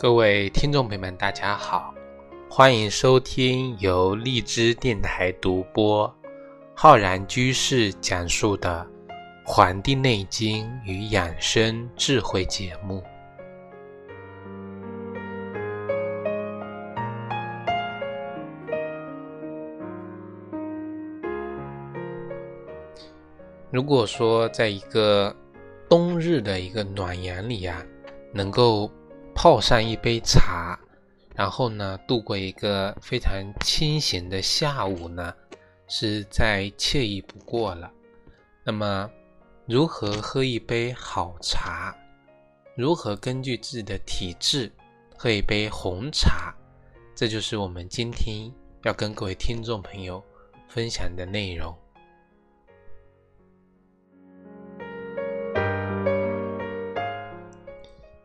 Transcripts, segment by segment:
各位听众朋友们，大家好，欢迎收听由荔枝电台独播、浩然居士讲述的《黄帝内经与养生智慧》节目。如果说在一个冬日的一个暖阳里呀，能够泡上一杯茶，然后呢，度过一个非常清闲的下午呢，是再惬意不过了。那么，如何喝一杯好茶？如何根据自己的体质喝一杯红茶？这就是我们今天要跟各位听众朋友分享的内容。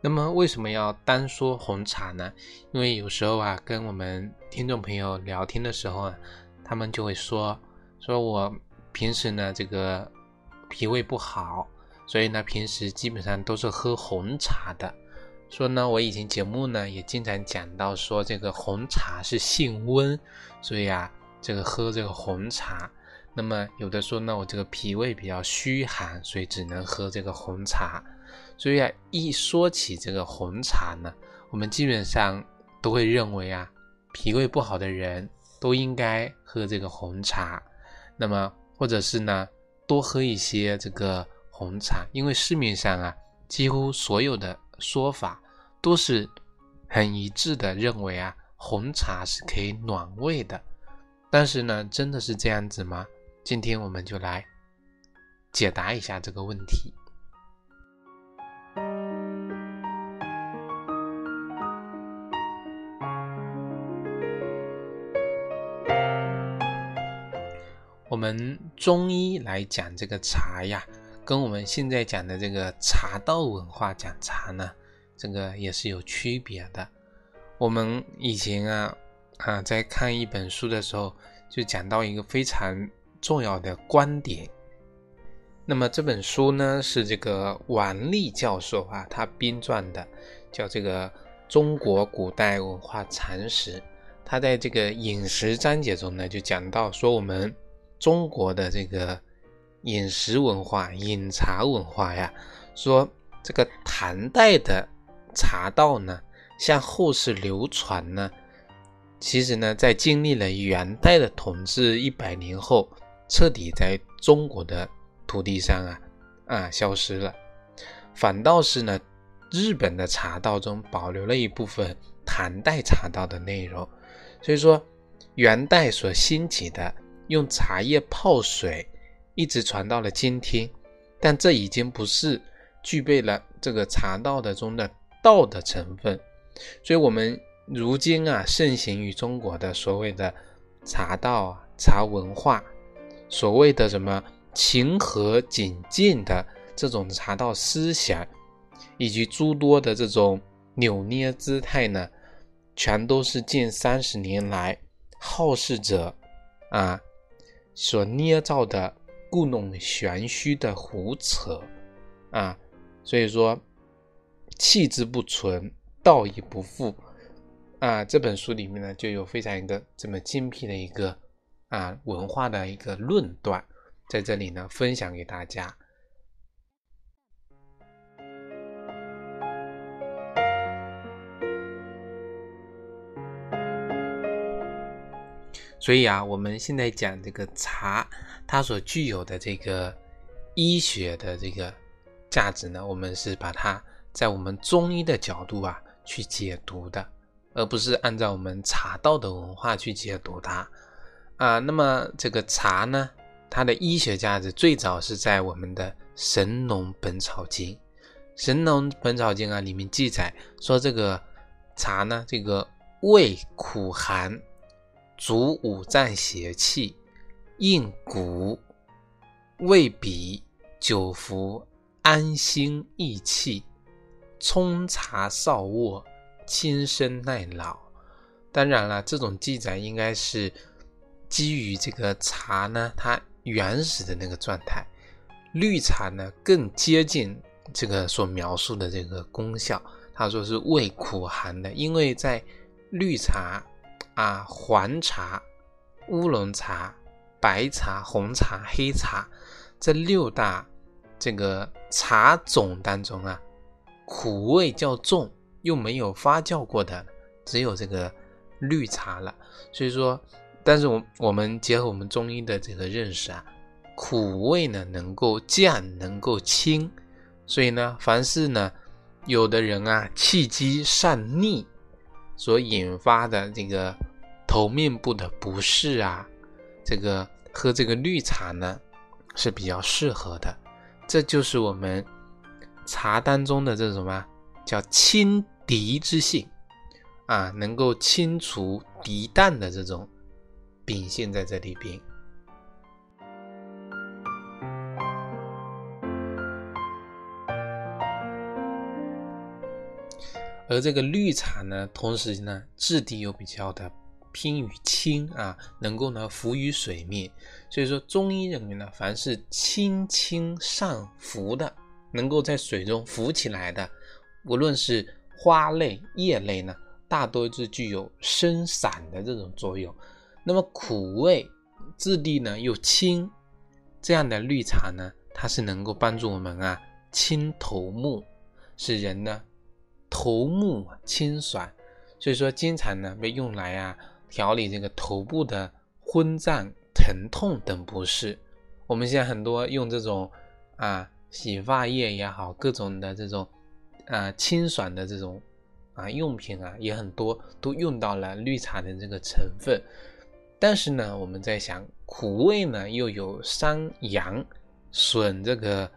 那么为什么要单说红茶呢？因为有时候啊，跟我们听众朋友聊天的时候啊，他们就会说，说我平时呢这个脾胃不好，所以呢平时基本上都是喝红茶的。说呢我以前节目呢也经常讲到说这个红茶是性温，所以啊这个喝这个红茶。那么有的说呢我这个脾胃比较虚寒，所以只能喝这个红茶。所以啊，一说起这个红茶呢，我们基本上都会认为啊，脾胃不好的人都应该喝这个红茶。那么，或者是呢，多喝一些这个红茶，因为市面上啊，几乎所有的说法都是很一致的，认为啊，红茶是可以暖胃的。但是呢，真的是这样子吗？今天我们就来解答一下这个问题。我们中医来讲这个茶呀，跟我们现在讲的这个茶道文化讲茶呢，这个也是有区别的。我们以前啊啊在看一本书的时候，就讲到一个非常重要的观点。那么这本书呢是这个王立教授啊他编撰的，叫这个《中国古代文化常识》。他在这个饮食章节中呢就讲到说我们。中国的这个饮食文化、饮茶文化呀，说这个唐代的茶道呢，向后世流传呢，其实呢，在经历了元代的统治一百年后，彻底在中国的土地上啊啊消失了。反倒是呢，日本的茶道中保留了一部分唐代茶道的内容。所以说，元代所兴起的。用茶叶泡水，一直传到了今天，但这已经不是具备了这个茶道的中的道的成分，所以，我们如今啊，盛行于中国的所谓的茶道啊、茶文化，所谓的什么情和景进的这种茶道思想，以及诸多的这种扭捏姿态呢，全都是近三十年来好事者啊。所捏造的故弄玄虚的胡扯啊，所以说气之不存，道义不复啊。这本书里面呢，就有非常一个这么精辟的一个啊文化的一个论断，在这里呢分享给大家。所以啊，我们现在讲这个茶，它所具有的这个医学的这个价值呢，我们是把它在我们中医的角度啊去解读的，而不是按照我们茶道的文化去解读它啊。那么这个茶呢，它的医学价值最早是在我们的《神农本草经》，《神农本草经》啊里面记载说，这个茶呢，这个味苦寒。足五脏邪气，应骨，胃脾，久服安心益气，冲茶少卧，轻身耐老。当然了，这种记载应该是基于这个茶呢，它原始的那个状态。绿茶呢，更接近这个所描述的这个功效，他说是味苦寒的，因为在绿茶啊、黄茶、乌龙茶、白茶、红茶、黑茶这六大这个茶种当中啊，苦味较重又没有发酵过的，只有这个绿茶了。所以说，但是我我们结合我们中医的这个认识啊，苦味呢能够降，能够清，所以呢，凡是呢。有的人啊，气机上逆所引发的这个头面部的不适啊，这个喝这个绿茶呢是比较适合的。这就是我们茶当中的这种什么叫清敌之性啊，能够清除敌淡的这种秉性在这里边。而这个绿茶呢，同时呢，质地又比较的偏于清啊，能够呢浮于水面。所以说，中医认为呢，凡是轻轻上浮的，能够在水中浮起来的，无论是花类、叶类呢，大多是具有生散的这种作用。那么苦味、质地呢又轻，这样的绿茶呢，它是能够帮助我们啊清头目，使人呢。头目清爽，所以说经常呢被用来啊调理这个头部的昏胀、疼痛等不适。我们现在很多用这种啊洗发液也好，各种的这种啊清爽的这种啊用品啊也很多，都用到了绿茶的这个成分。但是呢，我们在想苦味呢又有伤阳、损这个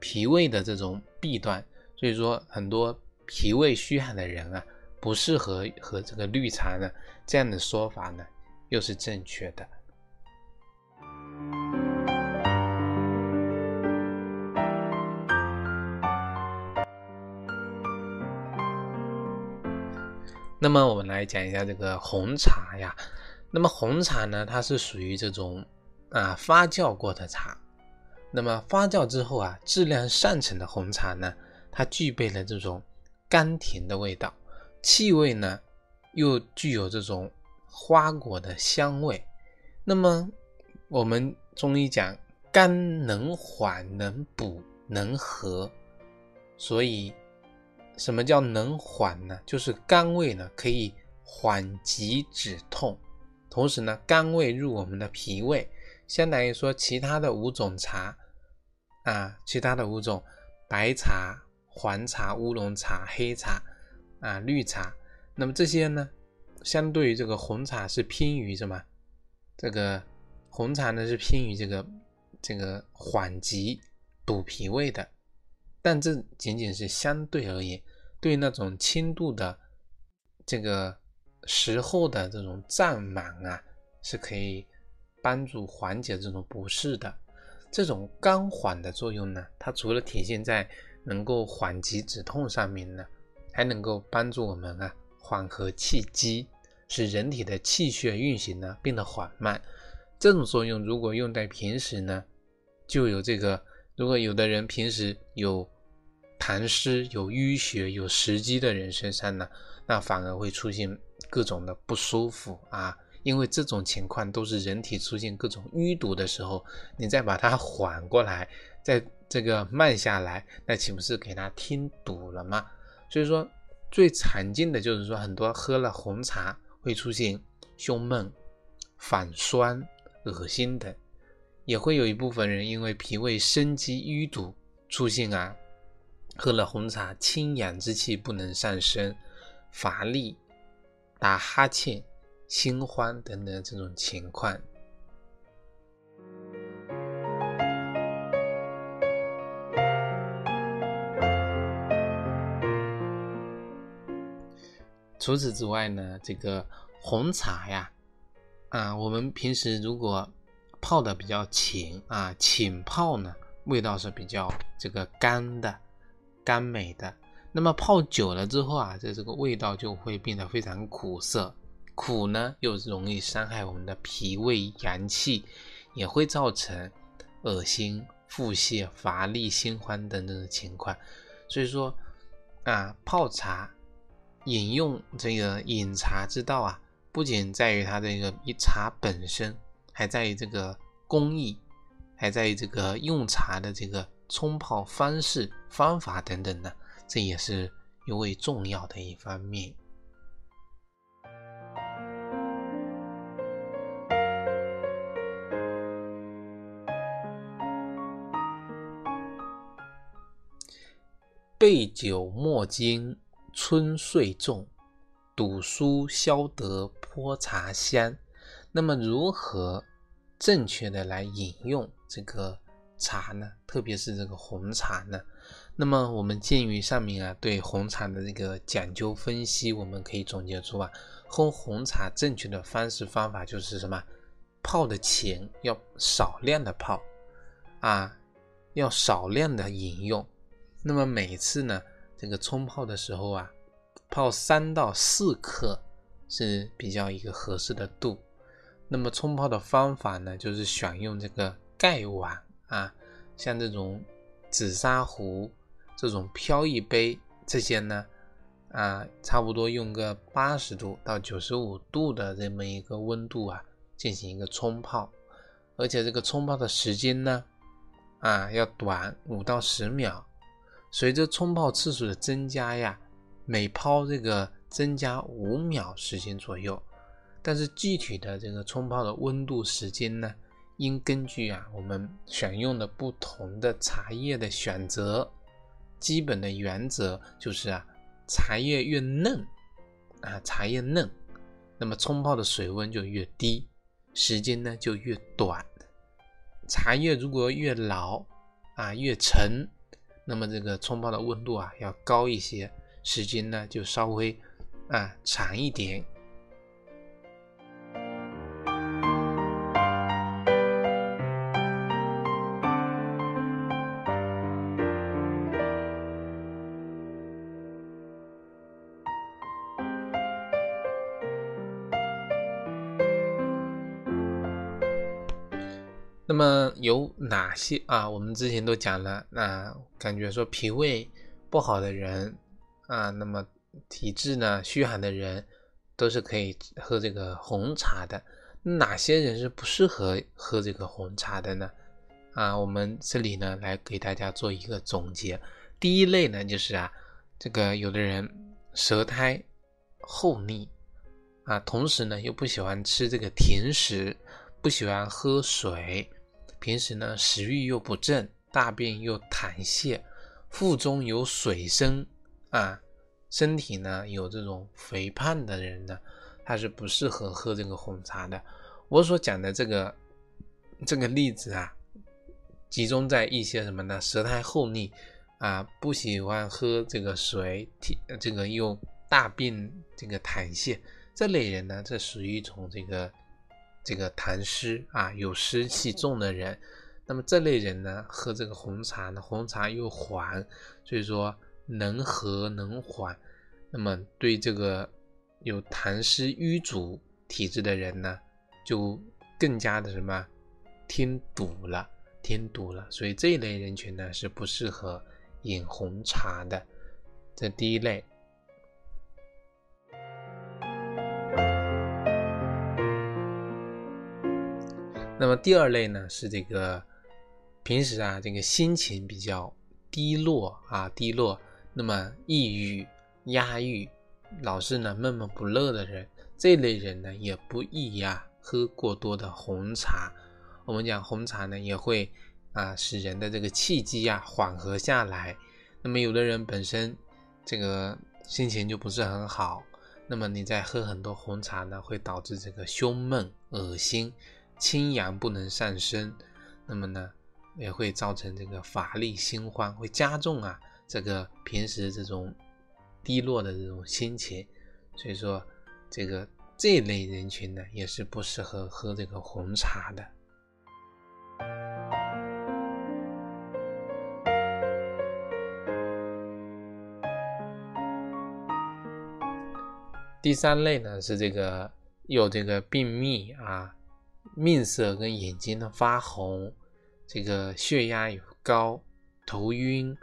脾胃的这种弊端，所以说很多。脾胃虚寒的人啊，不适合喝这个绿茶呢。这样的说法呢，又是正确的。那么我们来讲一下这个红茶呀。那么红茶呢，它是属于这种啊发酵过的茶。那么发酵之后啊，质量上乘的红茶呢，它具备了这种。甘甜的味道，气味呢又具有这种花果的香味。那么我们中医讲肝能缓能补能和，所以什么叫能缓呢？就是肝胃呢可以缓急止痛，同时呢甘味入我们的脾胃，相当于说其他的五种茶啊，其他的五种白茶。黄茶、乌龙茶、黑茶啊、绿茶，那么这些呢，相对于这个红茶是偏于什么？这个红茶呢是偏于这个这个缓急补脾胃的，但这仅仅是相对而言，对那种轻度的这个时候的这种胀满啊，是可以帮助缓解这种不适的。这种肝缓的作用呢，它除了体现在能够缓急止痛上面呢，还能够帮助我们啊缓和气机，使人体的气血运行呢变得缓慢。这种作用如果用在平时呢，就有这个。如果有的人平时有痰湿、有淤血、有食积的人身上呢，那反而会出现各种的不舒服啊。因为这种情况都是人体出现各种淤堵的时候，你再把它缓过来，再。这个慢下来，那岂不是给他听堵了吗？所以说，最常见的就是说，很多喝了红茶会出现胸闷、反酸、恶心等，也会有一部分人因为脾胃生积淤堵，出现啊，喝了红茶清阳之气不能上升，乏力、打哈欠、心慌等等这种情况。除此之外呢，这个红茶呀，啊，我们平时如果泡的比较浅啊，浅泡呢，味道是比较这个甘的、甘美的。那么泡久了之后啊，这这个味道就会变得非常苦涩，苦呢又容易伤害我们的脾胃阳气，也会造成恶心、腹泻、乏力、心慌等等的情况。所以说。啊泡茶、饮用这个饮茶之道啊，不仅在于它这个一茶本身，还在于这个工艺，还在于这个用茶的这个冲泡方式、方法等等的，这也是尤为重要的一方面。备酒莫惊春岁重，赌书消得泼茶香。那么，如何正确的来饮用这个茶呢？特别是这个红茶呢？那么，我们鉴于上面啊对红茶的这个讲究分析，我们可以总结出啊，喝红茶正确的方式方法就是什么？泡的前要少量的泡啊，要少量的饮用。那么每次呢，这个冲泡的时候啊，泡三到四克是比较一个合适的度。那么冲泡的方法呢，就是选用这个盖碗啊，像这种紫砂壶、这种飘逸杯这些呢，啊，差不多用个八十度到九十五度的这么一个温度啊，进行一个冲泡，而且这个冲泡的时间呢，啊，要短五到十秒。随着冲泡次数的增加呀，每泡这个增加五秒时间左右。但是具体的这个冲泡的温度时间呢，应根据啊我们选用的不同的茶叶的选择。基本的原则就是啊，茶叶越嫩啊，茶叶嫩，那么冲泡的水温就越低，时间呢就越短。茶叶如果越老啊，越沉。那么这个冲泡的温度啊要高一些，时间呢就稍微啊长一点。哪些啊？我们之前都讲了，那感觉说脾胃不好的人啊，那么体质呢虚寒的人，都是可以喝这个红茶的。哪些人是不适合喝这个红茶的呢？啊，我们这里呢来给大家做一个总结。第一类呢就是啊，这个有的人舌苔厚腻啊，同时呢又不喜欢吃这个甜食。不喜欢喝水，平时呢食欲又不振，大便又痰泻，腹中有水声啊，身体呢有这种肥胖的人呢，他是不适合喝这个红茶的。我所讲的这个这个例子啊，集中在一些什么呢？舌苔厚腻啊，不喜欢喝这个水，体这个又大便这个痰泻这类人呢，这属于一种这个。这个痰湿啊，有湿气重的人，那么这类人呢，喝这个红茶呢，红茶又缓，所以说能和能缓，那么对这个有痰湿瘀阻体质的人呢，就更加的什么添堵了，添堵了，所以这一类人群呢是不适合饮红茶的，这第一类。那么第二类呢，是这个平时啊，这个心情比较低落啊，低落，那么抑郁、压抑，老是呢闷闷不乐的人，这类人呢也不宜呀喝过多的红茶。我们讲红茶呢，也会啊使人的这个气机啊缓和下来。那么有的人本身这个心情就不是很好，那么你在喝很多红茶呢，会导致这个胸闷、恶心。清阳不能上升，那么呢，也会造成这个乏力心慌，会加重啊这个平时这种低落的这种心情。所以说，这个这类人群呢，也是不适合喝这个红茶的。第三类呢，是这个有这个病秘啊。面色跟眼睛呢发红，这个血压有高，头晕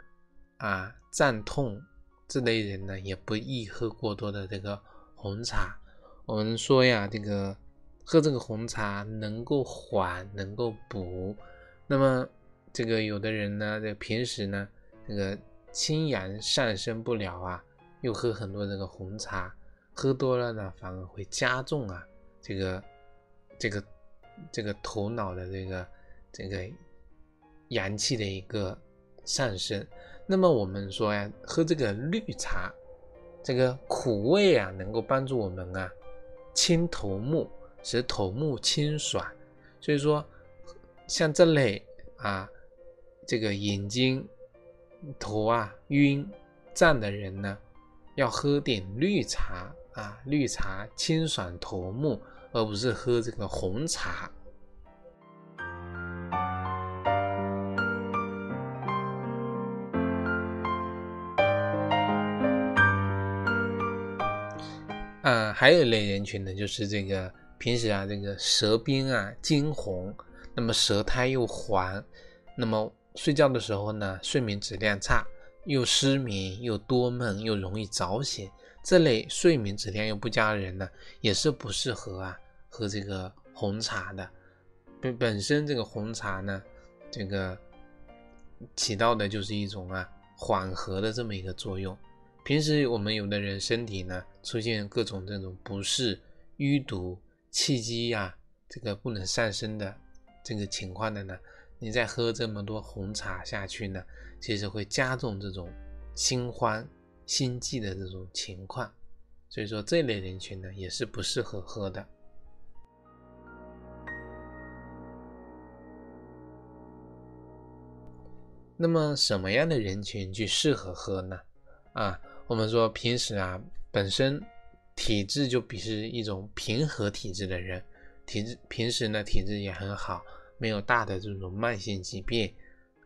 啊，胀痛，这类人呢，也不宜喝过多的这个红茶。我们说呀，这个喝这个红茶能够缓，能够补。那么这个有的人呢，这平时呢，这个清阳上升不了啊，又喝很多这个红茶，喝多了呢，反而会加重啊，这个这个这个头脑的这个这个阳气的一个上升。那么我们说呀，喝这个绿茶，这个苦味啊，能够帮助我们啊清头目，使头目清爽。所以说，像这类啊，这个眼睛头啊晕胀的人呢，要喝点绿茶啊，绿茶清爽头目，而不是喝这个红茶。啊，还有一类人群呢，就是这个平时啊，这个舌边啊金红，那么舌苔又黄，那么睡觉的时候呢，睡眠质量差，又失眠，又多梦，又容易早醒，这类睡眠质量又不佳的人呢，也是不适合啊喝这个红茶的。本本身这个红茶呢，这个起到的就是一种啊缓和的这么一个作用。平时我们有的人身体呢出现各种这种不适、淤堵、气机呀，这个不能上升的这个情况的呢，你再喝这么多红茶下去呢，其实会加重这种心慌、心悸的这种情况。所以说这类人群呢也是不适合喝的。那么什么样的人群去适合喝呢？啊？我们说平时啊，本身体质就比是一种平和体质的人，体质平时呢体质也很好，没有大的这种慢性疾病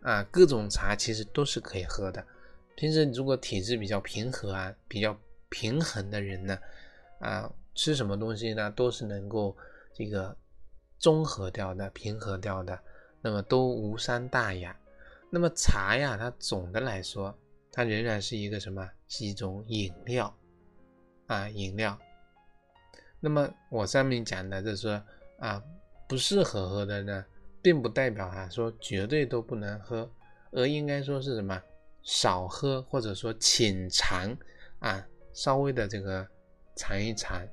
啊，各种茶其实都是可以喝的。平时如果体质比较平和啊，比较平衡的人呢，啊，吃什么东西呢都是能够这个中和掉的、平和掉的，那么都无伤大雅。那么茶呀，它总的来说。它仍然是一个什么？是一种饮料啊，饮料。那么我上面讲的，就是说啊，不适合喝的呢，并不代表啊说绝对都不能喝，而应该说是什么？少喝，或者说浅尝啊，稍微的这个尝一尝。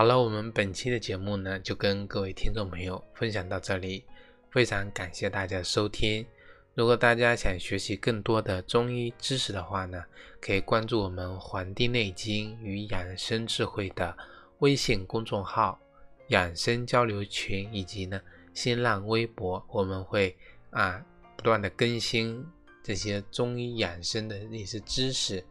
好了，我们本期的节目呢，就跟各位听众朋友分享到这里，非常感谢大家收听。如果大家想学习更多的中医知识的话呢，可以关注我们《黄帝内经与养生智慧》的微信公众号、养生交流群以及呢新浪微博，我们会啊不断的更新这些中医养生的一些知识。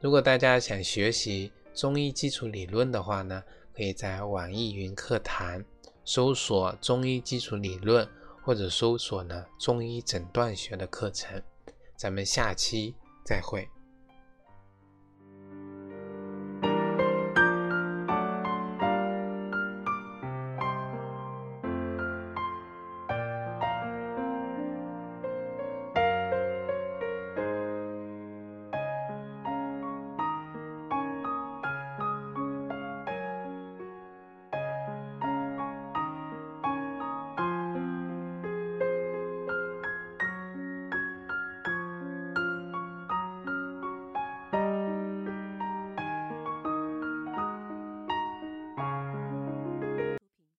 如果大家想学习中医基础理论的话呢，可以在网易云课堂搜索“中医基础理论”或者搜索呢“中医诊断学”的课程。咱们下期再会。